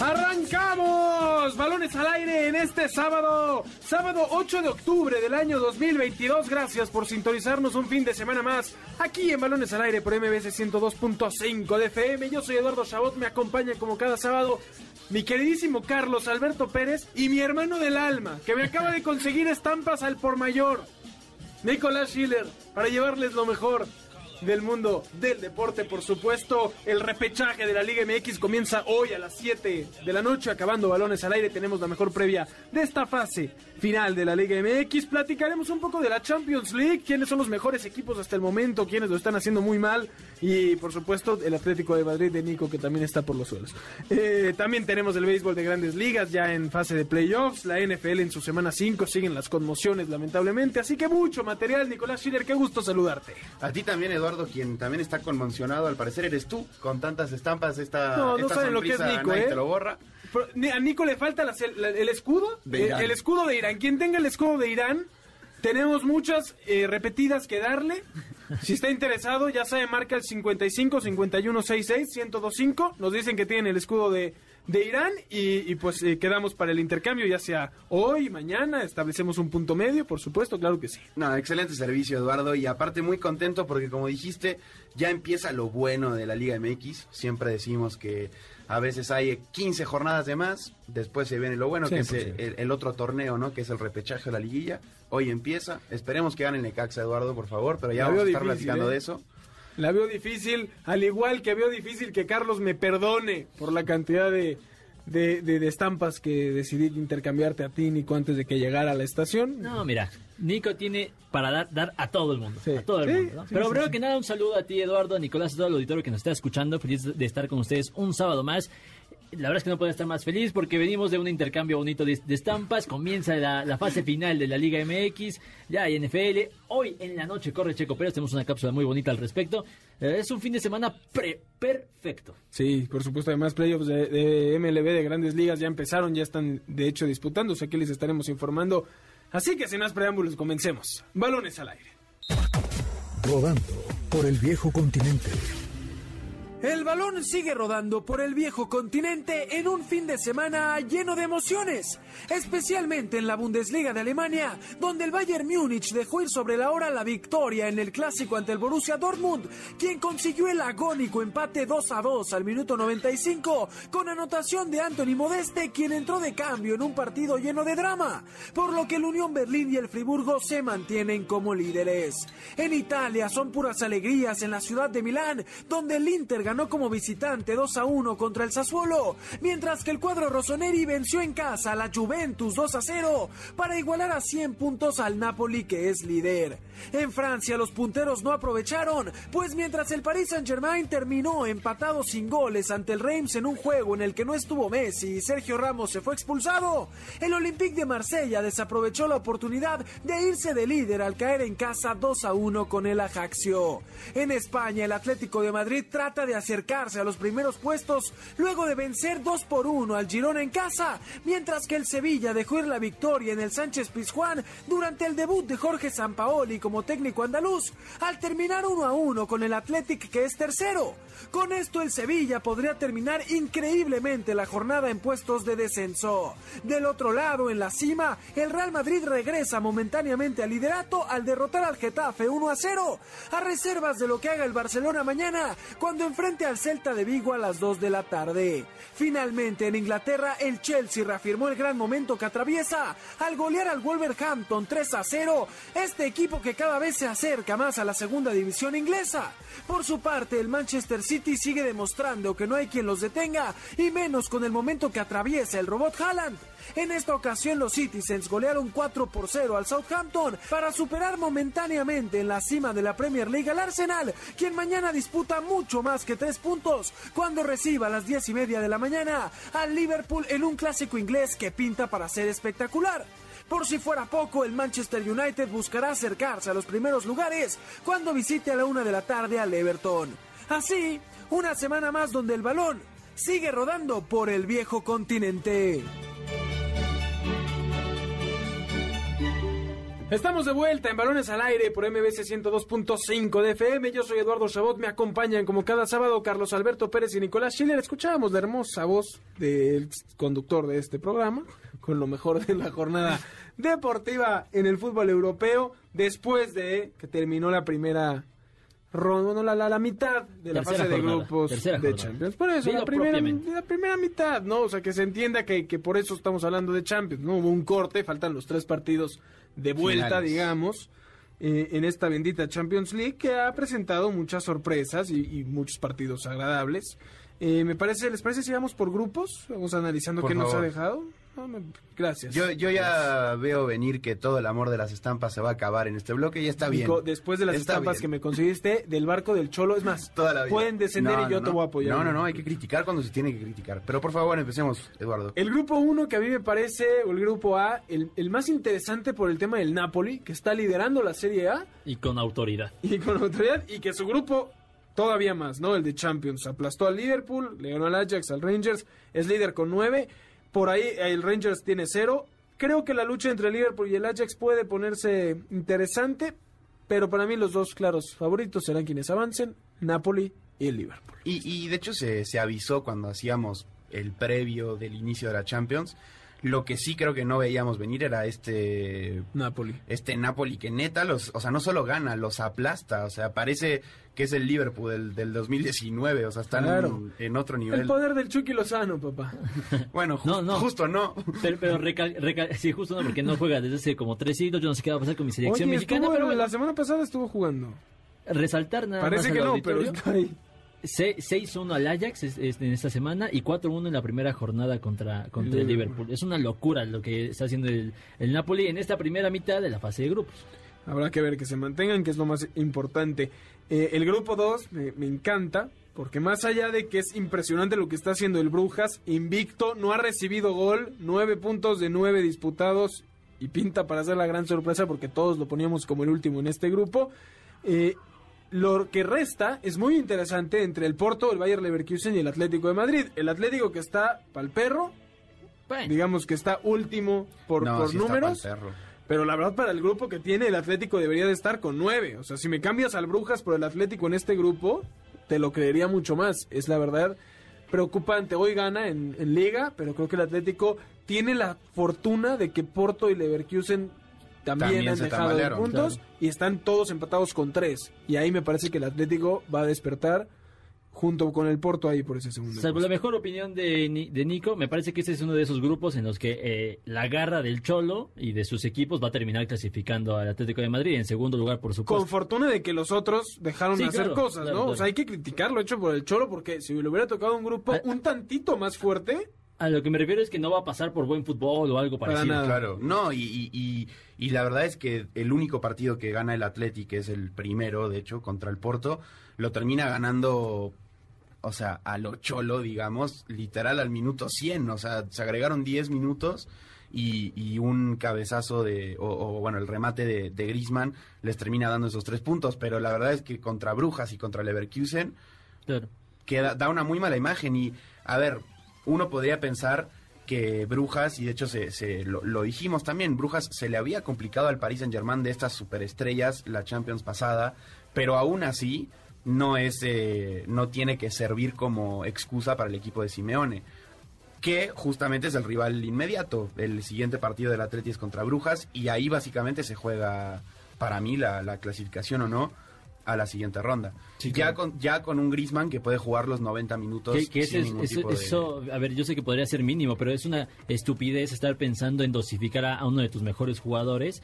¡Arrancamos! Balones al aire en este sábado, sábado 8 de octubre del año 2022. Gracias por sintonizarnos un fin de semana más aquí en Balones al aire por MBS 102.5 de FM. Yo soy Eduardo Chabot, me acompaña como cada sábado mi queridísimo Carlos Alberto Pérez y mi hermano del alma, que me acaba de conseguir estampas al por mayor, Nicolás Schiller, para llevarles lo mejor del mundo del deporte, por supuesto. El repechaje de la Liga MX comienza hoy a las 7 de la noche, acabando balones al aire. Tenemos la mejor previa de esta fase final de la Liga MX. Platicaremos un poco de la Champions League, quiénes son los mejores equipos hasta el momento, quiénes lo están haciendo muy mal. Y por supuesto, el Atlético de Madrid de Nico, que también está por los suelos. Eh, también tenemos el béisbol de grandes ligas ya en fase de playoffs. La NFL en su semana 5 siguen las conmociones, lamentablemente. Así que mucho material, Nicolás Schiller. Qué gusto saludarte. A ti también, Eduardo, quien también está conmocionado, al parecer eres tú, con tantas estampas, esta, No, no esta saben lo que es Nico, ¿eh? te lo borra. Pero, A Nico le falta la- la- el escudo. De Irán. El, el escudo de Irán. Quien tenga el escudo de Irán, tenemos muchas eh, repetidas que darle. Si está interesado, ya sabe, marca el 55 51 66 1025. Nos dicen que tienen el escudo de, de Irán y, y pues eh, quedamos para el intercambio, ya sea hoy, mañana. Establecemos un punto medio, por supuesto, claro que sí. No, excelente servicio, Eduardo, y aparte muy contento porque como dijiste, ya empieza lo bueno de la Liga MX. Siempre decimos que a veces hay 15 jornadas de más, después se viene lo bueno, Sí, que es el, otro torneo, ¿no? Que es el repechaje de la liguilla. Hoy empieza, esperemos que gane el Necaxa, Eduardo, por favor, pero ya La vamos a estar difícil, platicando ¿eh? de eso. La veo difícil, al igual que veo difícil que Carlos me perdone por la cantidad de, de, de- de estampas que decidí intercambiarte a ti, Nico, antes de que llegara a la estación. No, mira, Nico tiene para dar, dar a todo el mundo. Sí. A todo el Sí, mundo. ¿no? sí, Pero primero que nada, un saludo a ti, Eduardo, a Nicolás, a todo el auditorio que nos está escuchando. Feliz de estar con ustedes un sábado más. La verdad es que no puedo estar más feliz porque venimos de un intercambio bonito de, de estampas. Comienza la, la fase final de la Liga MX. Ya hay NFL. Hoy en la noche corre Checo Pérez. Tenemos una cápsula muy bonita al respecto. Eh, es un fin de semana pre- perfecto. Sí, por supuesto, además playoffs de, de MLB de grandes ligas ya empezaron, ya están de hecho disputándose, aquí les estaremos informando. Así que sin más preámbulos, comencemos. Balones al aire. Rodando por el viejo continente. El balón sigue rodando por el viejo continente en un fin de semana lleno de emociones, especialmente en la Bundesliga de Alemania, donde el Bayern Múnich dejó ir sobre la hora la victoria en el clásico ante el Borussia Dortmund, quien consiguió el agónico empate 2 a 2 al minuto 95 con anotación de Anthony Modeste, quien entró de cambio en un partido lleno de drama, por lo que el Unión Berlín y el Friburgo se mantienen como líderes. En Italia son puras alegrías en la ciudad de Milán, donde el Inter ganó como visitante 2 a 1 contra el Sassuolo, mientras que el cuadro rossoneri venció en casa a la Juventus 2 a 0 para igualar a 100 puntos al Napoli que es líder. En Francia los punteros no aprovecharon, pues mientras el Paris Saint-Germain terminó empatado sin goles ante el Reims en un juego en el que no estuvo Messi y Sergio Ramos se fue expulsado, el Olympique de Marsella desaprovechó la oportunidad de irse de líder al caer en casa 2 a 1 con el Ajaxio. En España el Atlético de Madrid trata de acercarse a los primeros puestos luego de vencer 2 por 1 al Girona en casa, mientras que el Sevilla dejó ir la victoria en el Sánchez Pizjuán durante el debut de Jorge Sampaoli como técnico andaluz, al terminar 1 a 1 con el Athletic que es tercero. Con esto el Sevilla podría terminar increíblemente la jornada en puestos de descenso. Del otro lado, en la cima, el Real Madrid regresa momentáneamente al liderato al derrotar al Getafe 1 a 0, a reservas de lo que haga el Barcelona mañana, cuando al Celta de Vigo a las 2 de la tarde. Finalmente, en Inglaterra, el Chelsea reafirmó el gran momento que atraviesa al golear al Wolverhampton 3 a 0, este equipo que cada vez se acerca más a la segunda división inglesa. Por su parte, el Manchester City sigue demostrando que no hay quien los detenga, y menos con el momento que atraviesa el robot Haaland. En esta ocasión los Citizens golearon 4 por 0 al Southampton para superar momentáneamente en la cima de la Premier League al Arsenal, quien mañana disputa mucho más que 3 puntos cuando reciba a las 10 y media de la mañana al Liverpool en un clásico inglés que pinta para ser espectacular. Por si fuera poco, el Manchester United buscará acercarse a los primeros lugares cuando visite a la una de la tarde al Everton. Así, una semana más donde el balón sigue rodando por el viejo continente. Estamos de vuelta en Balones al Aire por MBC 102.5 de FM. Yo soy Eduardo Chabot. Me acompañan como cada sábado Carlos Alberto Pérez y Nicolás Schiller. Escuchábamos la hermosa voz del conductor de este programa con lo mejor de la jornada deportiva en el fútbol europeo después de que terminó la primera ronda, la, la, la mitad de la Tercera fase de grupos de. Champions. Por eso, la primera, la primera mitad, ¿no? O sea, que se entienda que, que por eso estamos hablando de Champions, ¿no? Hubo un corte, faltan los tres partidos de vuelta, Finales. digamos, eh, en esta bendita Champions League que ha presentado muchas sorpresas y, y muchos partidos agradables. Eh, me parece, ¿les parece si vamos por grupos? Vamos analizando Por qué nos ha dejado. Gracias. Yo, yo ya veo venir que todo el amor de las estampas se va a acabar en este bloque y está bien. Nico, después de las Está estampas bien. que me conseguiste del barco del Cholo, es más, Toda la vida. pueden descender No, y yo no, te voy a apoyar. No, no, no, hay que criticar cuando se tiene que criticar. Pero por favor, empecemos, Eduardo. El grupo 1 que a mí me parece, o el grupo A, el, el más interesante por el tema del Napoli, que está liderando la Serie A Y con autoridad. y con autoridad, y que su grupo todavía más, ¿no? El de Champions. Aplastó al Liverpool, le ganó al Ajax, al Rangers, es líder con 9. Por ahí el Rangers tiene 0. Creo que la lucha entre el Liverpool y el Ajax puede ponerse interesante, pero para mí los dos claros favoritos serán quienes avancen, Napoli y el Liverpool. Y, y de hecho se, se avisó cuando hacíamos el previo del inicio de la Champions. Lo que sí creo que no veíamos venir era este Napoli. este Napoli que neta los, o sea, no solo gana, los aplasta, o sea, parece que es el Liverpool del, del 2019, o sea, están Claro. en, en otro nivel. El poder del Chucky Lozano, papá. Bueno, ju- No, no. justo no. Pero, pero recal- recal- sí, justo no, porque no juega desde hace como tres siglos. Yo no sé qué va a pasar con mi selección Oye, mexicana, estuvo- pero bueno, la semana pasada estuvo jugando. resaltar nada Parece más que al no, auditorio. pero está ahí. Se- 6-1 al Ajax es- es en esta semana y 4-1 en la primera jornada contra, contra el Liverpool. Es una locura lo que está haciendo el, el Napoli en esta primera mitad de la fase de grupos. Habrá que ver que se mantengan, que es lo más importante. Eh, el grupo 2 me, me encanta, porque más allá de que es impresionante lo que está haciendo el Brujas, invicto, no ha recibido gol, 9 puntos de 9 disputados y pinta para ser la gran sorpresa porque todos lo poníamos como el último en este grupo. Eh, lo que resta es muy interesante entre el Porto, el Bayer Leverkusen y el Atlético de Madrid. El Atlético que está pa'l perro, Bueno, digamos que está último por, no, por sí está números. pa'l perro. Pero la verdad, para el grupo que tiene el Atlético debería de estar con nueve. O sea, si me cambias al Brujas por el Atlético en este grupo, te lo creería mucho más. Es la verdad preocupante. Hoy gana en, en Liga, pero creo que el Atlético tiene la fortuna de que Porto y Leverkusen también, También han dejado de puntos claro. y están todos empatados con tres. Y ahí me parece que el Atlético va a despertar junto con el Porto ahí por ese segundo. salvo la mejor opinión de, Ni- de Nico, me parece que este es uno de esos grupos en los que eh, la garra del Cholo y de sus equipos va a terminar clasificando al Atlético de Madrid en segundo lugar, por Con supuesto. fortuna de que los otros dejaron Sí, de hacer claro, cosas, claro, ¿no? claro. O sea, hay que criticar lo hecho por el Cholo porque si le hubiera tocado un grupo Ah. un tantito más fuerte, A lo que me refiero es que no va a pasar por buen fútbol o algo Para parecido. nada. Claro, no, y, y, y- y la verdad es que el único partido que gana el Atleti, que es el primero, de hecho, contra el Porto, lo termina ganando, o sea, a lo cholo, digamos, literal al minuto 100, o sea, se agregaron 10 minutos y, y un cabezazo de, o, o, bueno, el remate de, de Griezmann les termina dando esos tres puntos, pero la verdad es que contra Brujas y contra Leverkusen Claro. queda, da una muy mala imagen y, a ver, uno podría pensar que Brujas, y de hecho se, lo, dijimos también, Brujas se le había complicado al Paris Saint Germain de estas superestrellas la Champions pasada, pero aún así no es eh, no tiene que servir como excusa para el equipo de Simeone que justamente es el rival inmediato. El siguiente partido del Atleti es contra Brujas y ahí básicamente se juega para mí la clasificación o no a la siguiente ronda. Sí, ya claro. con ya con un Griezmann que puede jugar los 90 minutos Que, que ese sin es- ningún eso, tipo de- eso, a ver, yo sé que podría ser mínimo, pero es una estupidez estar pensando en dosificar a, a uno de tus mejores jugadores.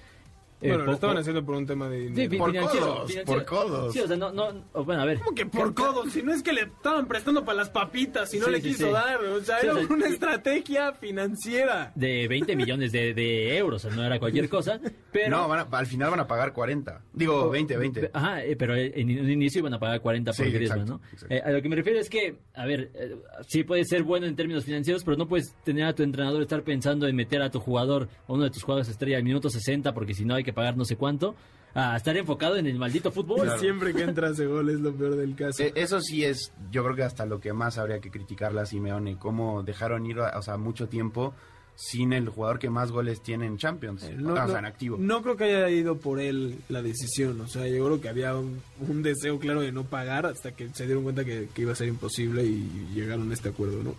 Eh, bueno, lo estaban po- haciendo por un tema de Sí, dinero. fi- Por financiero, codos, financiero. por codos. Sí, o sea, no, no, o bueno, a ver. ¿Cómo que por codos? Si no es que le estaban prestando para las papitas y no Sí, le sí, quiso sí. dar. O sea, Sí, era o sea, una sí. estrategia financiera. De 20 millones de, de euros, o sea, no era cualquier cosa, pero... No, van a- al final van a pagar 40. Digo, 20, 20. Ajá, eh, pero en en un inicio iban a pagar 40 por Sí, Griezmann, exacto, ¿no? exacto. Eh, a lo que me refiero es que, a ver, eh, sí puede ser bueno en términos financieros, pero no puedes tener a tu entrenador estar pensando en meter a tu jugador, a uno de tus jugadores estrella al minuto 60, porque si no hay que pagar no sé cuánto. a estar enfocado en el maldito fútbol. Siempre que entra ese gol es lo peor del caso. Eh, Eso sí es, yo creo que hasta lo que más habría que criticarle a Simeone, cómo dejaron ir, o sea, mucho tiempo sin el jugador que más goles tiene en Champions, Eh, No, o sea, no- en activo. no creo que haya ido por él la decisión. O sea, yo creo que había un, un deseo claro de no pagar hasta que se dieron cuenta que, que iba a ser imposible y llegaron a este acuerdo, ¿no?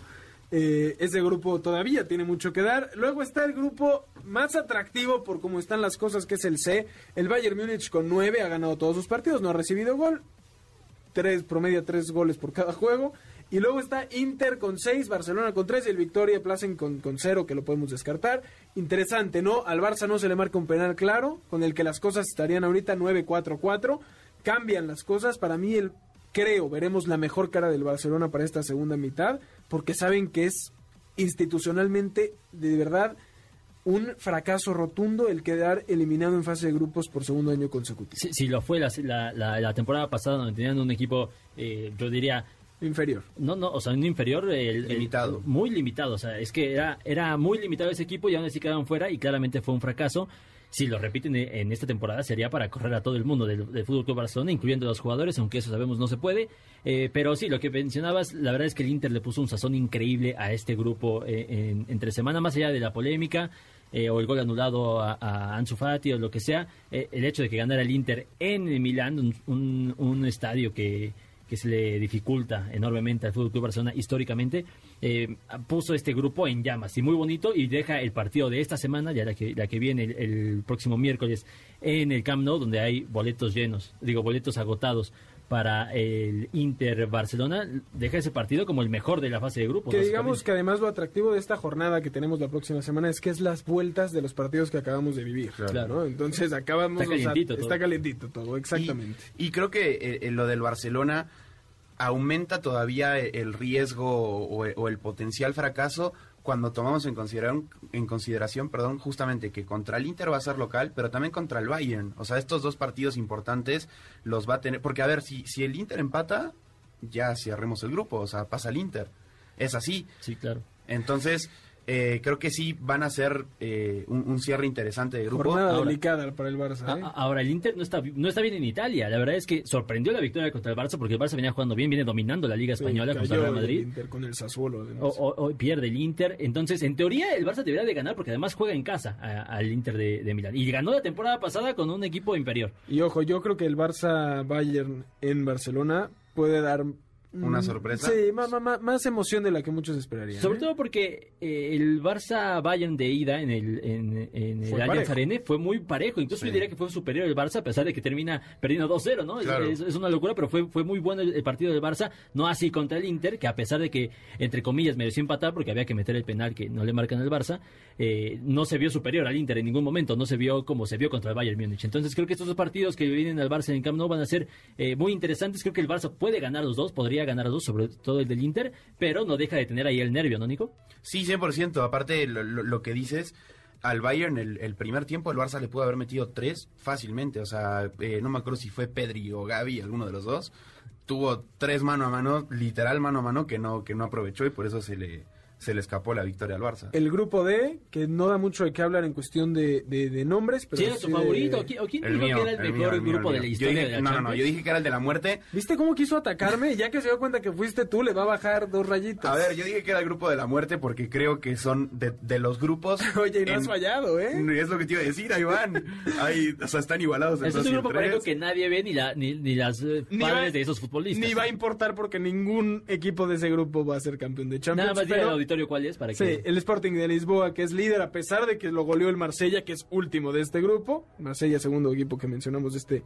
Eh, ese grupo todavía tiene mucho que dar. Luego está el grupo más atractivo por cómo están las cosas, que es el C. El Bayern Múnich con 9 ha ganado todos sus partidos, no ha recibido gol. Tres, promedia tres goles por cada juego. Y luego está Inter con 6, Barcelona con 3 y el Victoria Placen con, con 0, que lo podemos descartar. Interesante, ¿no? Al Barça no se le marca un penal claro, con el que las cosas estarían ahorita 9-4-4. Cambian las cosas. Para mí, el, creo, veremos la mejor cara del Barcelona para esta segunda mitad, porque saben que es institucionalmente, de verdad, un fracaso rotundo el quedar eliminado en fase de grupos por segundo año consecutivo. Si, si lo fue la, la- la- la temporada pasada donde tenían un equipo, eh, yo diría, Inferior. no, no, o sea, un inferior el- el- Limitado. muy limitado, o sea, es que era, era muy limitado ese equipo y aún así quedaron fuera y claramente fue un fracaso. Si lo repiten en en esta temporada sería para correr a todo el mundo del, del Fútbol Club Barcelona, incluyendo a los jugadores, aunque eso sabemos no se puede. Eh, pero sí, lo que mencionabas, la verdad es que el Inter le puso un sazón increíble a este grupo eh, en- entre semana, más allá de la polémica. eh, o el gol anulado a, a o lo que sea, eh, el hecho de que ganara el Inter en Milán, un- un estadio que, que se le dificulta enormemente al Fútbol Club Barcelona históricamente, eh, puso este grupo en llamas y muy bonito y deja el partido de esta semana, ya la que, la que viene el, próximo miércoles en el Camp Nou, donde hay boletos llenos, digo, boletos agotados para el Inter Barcelona, deja ese partido como el mejor de la fase de grupos. Que digamos que además lo atractivo de esta jornada que tenemos la próxima semana es que es las vueltas de los partidos que acabamos de vivir. Claro. ¿no? Entonces acabamos... Está o sea, calientito todo. está calientito todo, exactamente. Y, creo que eh, eh, lo del Barcelona aumenta todavía el riesgo o, o el potencial fracaso cuando tomamos en consideración, en consideración perdón, justamente que contra el Inter va a ser local, pero también contra el Bayern. O sea, estos dos partidos importantes los va a tener. Porque, a ver, si, si el Inter empata, ya cerremos el grupo, o sea, pasa el Inter. Es así. Sí, claro. Entonces, eh, creo que sí van a ser eh, un, un cierre interesante de grupo. Jornada ahora- delicada para el Barça. ¿eh? a- Ahora, el Inter no está, no está bien en Italia. La verdad es que sorprendió la victoria contra el Barça porque el Barça venía jugando bien, viene dominando la Liga Sí, Española cayó contra el Real el Madrid. Inter con el Sassuolo. O, o- o pierde el Inter. Entonces, en teoría, el Barça debería de ganar porque además juega en casa a- al Inter de, de Milán. Y ganó la temporada pasada con un equipo inferior. Y ojo, yo creo que el Barça-Bayern en Barcelona puede dar... ¿Una mm, sorpresa? Sí, ma- ma- más emoción de la que muchos esperarían. Sobre ¿eh? todo porque eh, el Barça Bayern de ida en el, en, en el Fue Allianz. Arena fue muy parejo. Incluso Sí. yo diría que fue superior el Barça a pesar de que termina perdiendo 2-0, ¿no? Es- Claro. Es, es una locura, pero fue, fue muy bueno el, el partido del Barça. No así contra el Inter, que a pesar de que, entre comillas, mereció empatar porque había que meter el penal que no le marcan al Barça, eh, no se vio superior al Inter en ningún momento. No se vio como se vio contra el Bayern Múnich. Entonces creo que estos dos partidos que vienen al Barça en Camp Nou van a ser eh, muy interesantes. Creo que el Barça puede ganar los dos, podría ganar los dos, sobre todo el del Inter, pero no deja de tener ahí el nervio, ¿no, Nico? Sí, 100%. Aparte, lo que dices, al Bayern el, el primer tiempo el Barça le pudo haber metido tres fácilmente. O sea, eh, no me acuerdo si fue Pedri o Gaby, alguno de los dos. Tuvo tres mano a mano, literal mano a mano, que no, que no aprovechó y por eso se le, se le escapó la victoria al Barça. El grupo D, que no da mucho de qué hablar en cuestión de, de- de nombres, pero ¿Quién era tu favorito? ¿O quién, o quién El dijo mío, que era el, el mejor mío, el mío, grupo el de la historia dije- de la No, no, no, yo dije que era el de la muerte. ¿Viste cómo quiso atacarme? Ya que se dio cuenta que fuiste tú, le va a bajar dos rayitas. A ver, yo dije que era el grupo de la muerte porque creo que son de, de los grupos. Oye, y no en- has fallado, ¿eh? Es lo que te iba a decir, ahí van. Ahí, o sea, están igualados. es un grupo parejo que nadie ve ni, la, ni, ni las eh, Ni padres va- de esos futbolistas. Ni va a importar porque ningún equipo de ese grupo va a ser campeón de Champions. Nada más pero- auditorio cuál es para Sí, el Sporting de Lisboa, que es líder a pesar de que lo goleó el Marsella, que es último de este grupo. Marsella, segundo equipo que mencionamos de este,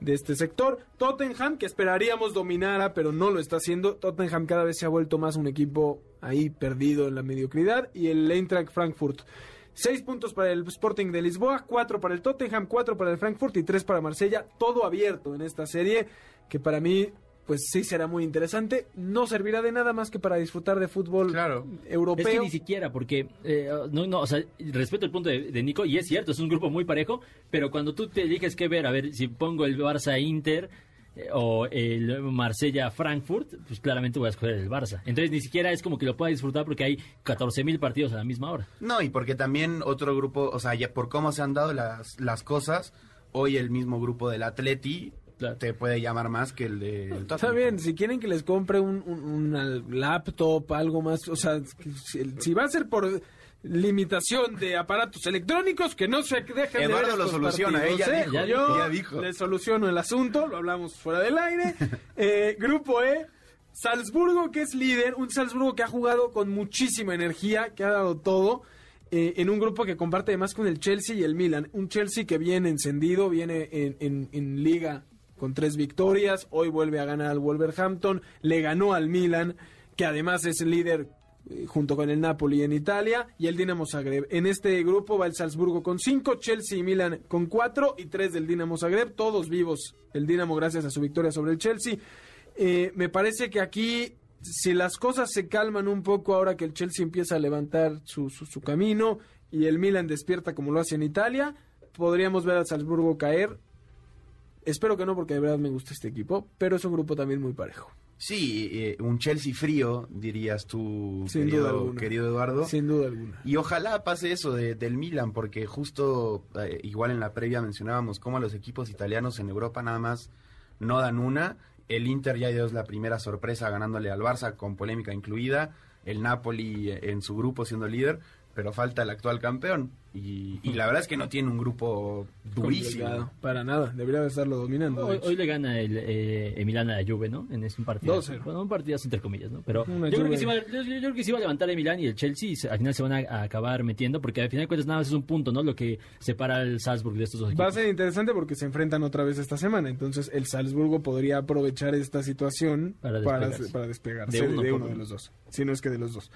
de este sector. Tottenham, que esperaríamos dominara, pero no lo está haciendo. Tottenham cada vez se ha vuelto más un equipo ahí perdido en la mediocridad. Y el Eintracht Frankfurt. Seis puntos para el Sporting de Lisboa, cuatro para el Tottenham, cuatro para el Frankfurt y tres para Marsella. Todo abierto en esta serie, que para mí, pues sí será muy interesante. No servirá de nada más que para disfrutar de fútbol Claro. europeo. Es que ni siquiera, porque, eh, no, no, o sea, respeto el punto de, de Nico, y es cierto, es un grupo muy parejo, pero cuando tú te eliges qué ver, a ver, si pongo el Barça-Inter eh, o el Marsella-Frankfurt, pues claramente voy a escoger el Barça. Entonces ni siquiera es como que lo pueda disfrutar porque hay 14.000 partidos a la misma hora. No, y porque también otro grupo, o sea, ya por cómo se han dado las, las cosas, hoy el mismo grupo del Atleti Claro. te puede llamar más que el de el Está bien, si quieren que les compre un, un- una laptop, algo más, o sea, si, si va a ser por limitación de aparatos electrónicos, que no se dejen de Eduardo ver lo soluciona, partidos, ella ¿eh? dijo, ya Yo dijo. les soluciono el asunto, lo hablamos fuera del aire. Eh, grupo E, Salzburgo, que es líder, un Salzburgo que ha jugado con muchísima energía, que ha dado todo. eh, en un grupo que comparte además con el Chelsea y el Milan. Un Chelsea que viene encendido, viene en, en- en liga con tres victorias. Hoy vuelve a ganar al Wolverhampton. Le ganó al Milan, que además es el líder eh, junto con el Napoli en Italia. Y el Dinamo Zagreb. En este grupo va el Salzburgo con cinco, Chelsea y Milan con cuatro y tres del Dinamo Zagreb. Todos vivos el Dinamo gracias a su victoria sobre el Chelsea. Eh, me parece que aquí, si las cosas se calman un poco ahora que el Chelsea empieza a levantar su, su camino y el Milan despierta como lo hace en Italia, podríamos ver al Salzburgo caer. Espero que no, porque de verdad me gusta este equipo, pero es un grupo también muy parejo. Sí, eh, un Chelsea frío, dirías tú, Sin duda querido, alguna. querido Eduardo. Sin duda alguna. Y ojalá pase eso de- del Milan, porque justo eh, igual en la previa mencionábamos cómo los equipos italianos en Europa nada más no dan una. El Inter ya dio la primera sorpresa ganándole al Barça con polémica incluida. El Napoli eh, en su grupo siendo líder, pero falta el actual campeón. Y, y la verdad es que no tiene un grupo durísimo. Para nada, debería de estarlo dominando. Hoy, le gana el, eh, el Milan a la Juve, ¿no? En ese un partido. 2-0. Bueno, un partido entre comillas, ¿no? Pero yo creo, que sí va, yo, yo creo que sí va a levantar el Milan y el Chelsea y se- al final se van a, a acabar metiendo porque al final de cuentas nada más es un punto, ¿no? Lo que separa al Salzburg de estos dos Va a equipos. ser interesante porque se enfrentan otra vez esta semana. Entonces el Salzburgo podría aprovechar esta situación Para despegarse. para despegarse De de uno de los dos. Si no es que de los dos.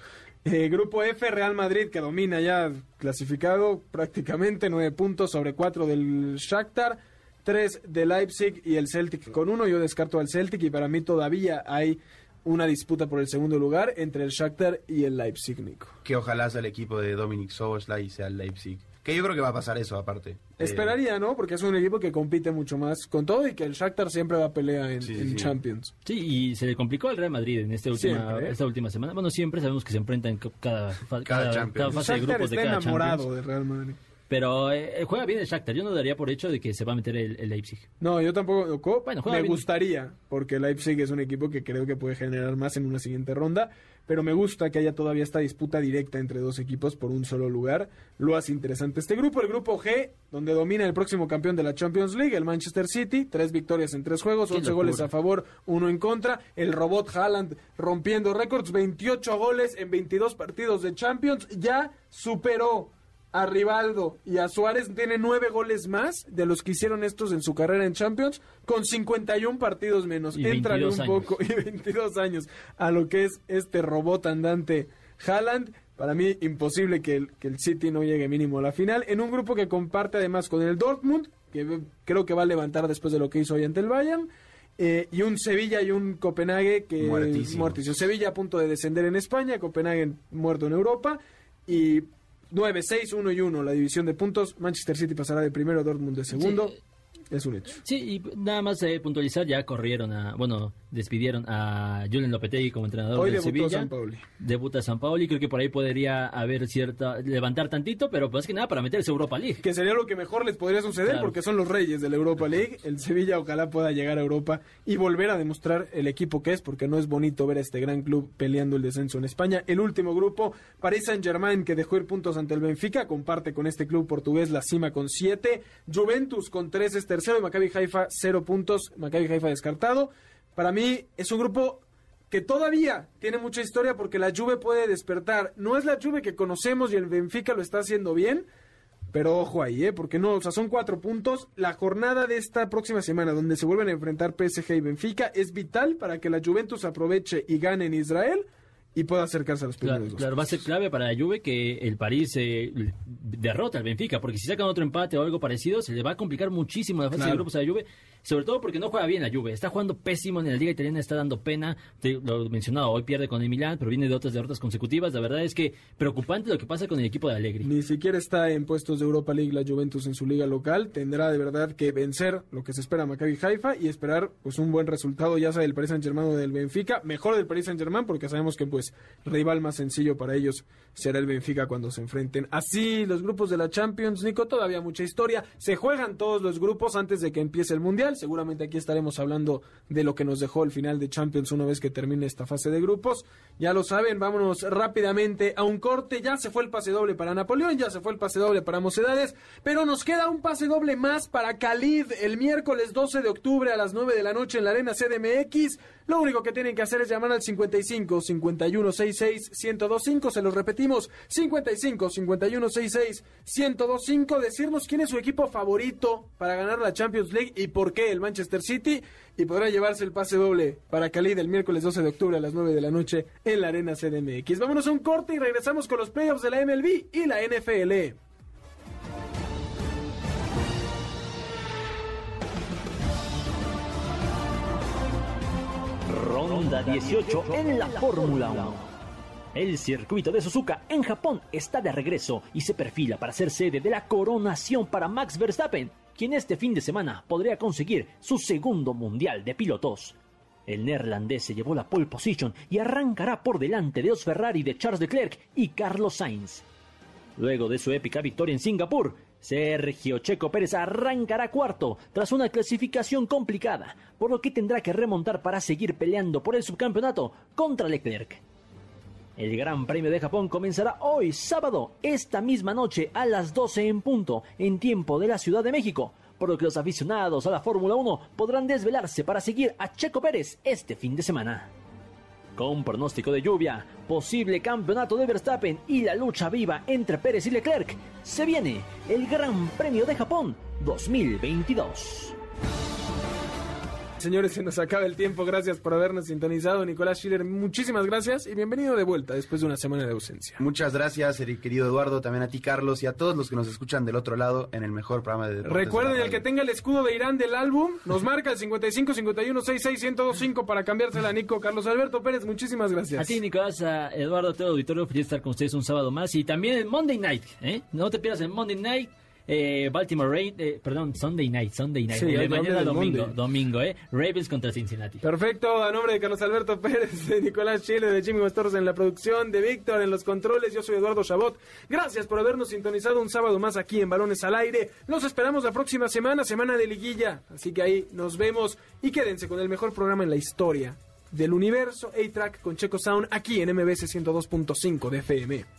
Eh, grupo F, Real Madrid que domina ya clasificado prácticamente nueve puntos sobre cuatro del Shakhtar. Tres de Leipzig y el Celtic con uno. Yo descarto al Celtic y para mí todavía hay una disputa por el segundo lugar entre el Shakhtar y el Leipzig, Nico. Que ojalá sea el equipo de Dominic Soboslai y sea el Leipzig. Que yo creo que va a pasar eso aparte. Eh, Esperaría, ¿no? Porque es un equipo que compite mucho más con todo y que el Shakhtar siempre va a pelear en, Sí, sí, en sí. Champions. Sí, y se le complicó al Real Madrid en esta última, Siempre, ¿eh? esta última semana. Bueno, siempre sabemos que se enfrentan ca- cada, cada, fase de grupos de está cada enamorado Champions. de Real Madrid. Pero eh, juega bien el Shakhtar. Yo no daría por hecho de que se va a meter el, el Leipzig. No, yo tampoco. Bueno, me bien. gustaría, porque Leipzig es un equipo que creo que puede generar más en una siguiente ronda, pero me gusta que haya todavía esta disputa directa entre dos equipos por un solo lugar. Lo hace interesante este grupo, el grupo G, donde domina el próximo campeón de la Champions League, el Manchester City, tres victorias en tres juegos, Qué 11 locura. goles a favor, uno en contra, el robot Haaland rompiendo récords, 28 goles en 22 partidos de Champions, ya superó a Rivaldo y a Suárez tiene nueve goles más de los que hicieron estos en su carrera en Champions, con 51 partidos menos. Y Entrale 22 un años. poco, y 22 años, a lo que es este robot andante Haaland. Para mí, imposible que el, que el City no llegue mínimo a la final. En un grupo que comparte además con el Dortmund, que creo que va a levantar después de lo que hizo hoy ante el Bayern. eh, y un Sevilla y un Copenhague que Muertísimos. muertísimo. Sevilla a punto de descender en España, Copenhague muerto en Europa y 9, 6, 1 y 1 la división de puntos. Manchester City pasará de primero, Dortmund de segundo. Sí. Es un hecho. Sí, y nada más eh, puntualizar, ya corrieron a, bueno, despidieron a Julian Lopetegui como entrenador Hoy de debutó Sevilla. San Pauli. Debuta San Paoli, creo que por ahí podría haber cierta, levantar tantito, pero más que nada para meterse a Europa League. Que sería lo que mejor les podría suceder Claro. porque son los reyes de la Europa League. El Sevilla ojalá pueda llegar a Europa y volver a demostrar el equipo que es, porque no es bonito ver a este gran club peleando el descenso en España. El último grupo, Paris Saint-Germain, que dejó ir puntos ante el Benfica, comparte con este club portugués la cima con 7. Juventus con 3 es tercero y Maccabi Haifa 0 puntos. Maccabi Haifa descartado. Para mí es un grupo que todavía tiene mucha historia porque la Juve puede despertar. No es la Juve que conocemos y el Benfica lo está haciendo bien, pero ojo ahí, ¿eh? Porque no, o sea, son cuatro puntos. La jornada de esta próxima semana, donde se vuelven a enfrentar PSG y Benfica, es vital para que la Juventus aproveche y gane en Israel y pueda acercarse a los primeros Claro, dos. claro, va a ser clave para la Juve que el París eh, derrote al Benfica, porque si sacan otro empate o algo parecido, se le va a complicar muchísimo la fase de grupos a la Juve, sobre todo porque no juega bien la Juve, está jugando pésimo en la liga italiana, está dando pena, te- lo he mencionado, hoy pierde con el Milán, pero viene de otras derrotas consecutivas, la verdad es que preocupante lo que pasa con el equipo de Allegri. Ni siquiera está en puestos de Europa League la Juventus en su liga local. Tendrá de verdad que vencer lo que se espera a Maccabi Haifa y esperar pues un buen resultado ya sea del Paris Saint-Germain o del Benfica. Mejor del Paris Saint-Germain porque sabemos que pues pues rival más sencillo para ellos será el Benfica cuando se enfrenten. Así los grupos de la Champions, Nico, todavía mucha historia. Se juegan todos los grupos antes de que empiece el Mundial. Seguramente aquí estaremos hablando de lo que nos dejó el final de Champions una vez que termine esta fase de grupos. Ya lo saben, vámonos rápidamente a un corte. Ya se fue el pase doble para Napoleón, ya se fue el pase doble para Mocedades, pero nos queda un pase doble más para Khalid el miércoles 12 de octubre a las 9 de la noche en la Arena CDMX. Lo único que tienen que hacer es llamar al 55 51 66 1025. Se los repetimos: 55 51 66 1025. Decirnos quién es su equipo favorito para ganar la Champions League y por qué el Manchester City. Y podrá llevarse el pase doble para Cali el miércoles 12 de octubre a las 9 de la noche en la Arena CDMX. Vámonos a un corte y regresamos con los playoffs de la MLB y la NFL. Ronda 18 en la Fórmula 1. El circuito de Suzuka en Japón está de regreso y se perfila para ser sede de la coronación para Max Verstappen, quien este fin de semana podría conseguir su segundo mundial de pilotos. El neerlandés se llevó la pole position y arrancará por delante de Os Ferrari de Charles Leclerc y Carlos Sainz. Luego de su épica victoria en Singapur, Sergio Checo Pérez arrancará cuarto tras una clasificación complicada, por lo que tendrá que remontar para seguir peleando por el subcampeonato contra Leclerc. El Gran Premio de Japón comenzará hoy, sábado, esta misma noche a las 12 en punto, en tiempo de la Ciudad de México, por lo que los aficionados a la Fórmula 1 podrán desvelarse para seguir a Checo Pérez este fin de semana. Con pronóstico de lluvia, posible campeonato de Verstappen y la lucha viva entre Pérez y Leclerc, se viene el Gran Premio de Japón 2022. Señores, se nos acaba el tiempo. Gracias por habernos sintonizado. Nicolás Schiller, muchísimas gracias y bienvenido de vuelta después de una semana de ausencia. Muchas gracias, querido Eduardo, también a ti, Carlos, y a todos los que nos escuchan del otro lado en el mejor programa de deportes Recuerden, de el que tenga el escudo de Irán del álbum, nos marca el 55 51 66 1025 para cambiársela a Nico. Carlos Alberto Pérez, muchísimas gracias. A ti, Nicolás, a Eduardo, a todo el auditorio, feliz estar con ustedes un sábado más. Y también el Monday Night, ¿eh? No te pierdas el Monday Night. Eh, Baltimore Rain, eh, perdón, Sunday Night, Sunday Night. Sí, mañana domingo, Monday. domingo, ¿eh? Ravens contra Cincinnati. Perfecto, a nombre de Carlos Alberto Pérez, de Nicolás Chile, de Jimmy Torres en la producción, de Víctor en los controles, yo soy Eduardo Chabot. Gracias por habernos sintonizado un sábado más aquí en Balones al Aire. Los esperamos la próxima semana, semana de liguilla. Así que ahí nos vemos y quédense con el mejor programa en la historia del universo A-Track con Checo Sound aquí en MBS 102.5 de FM.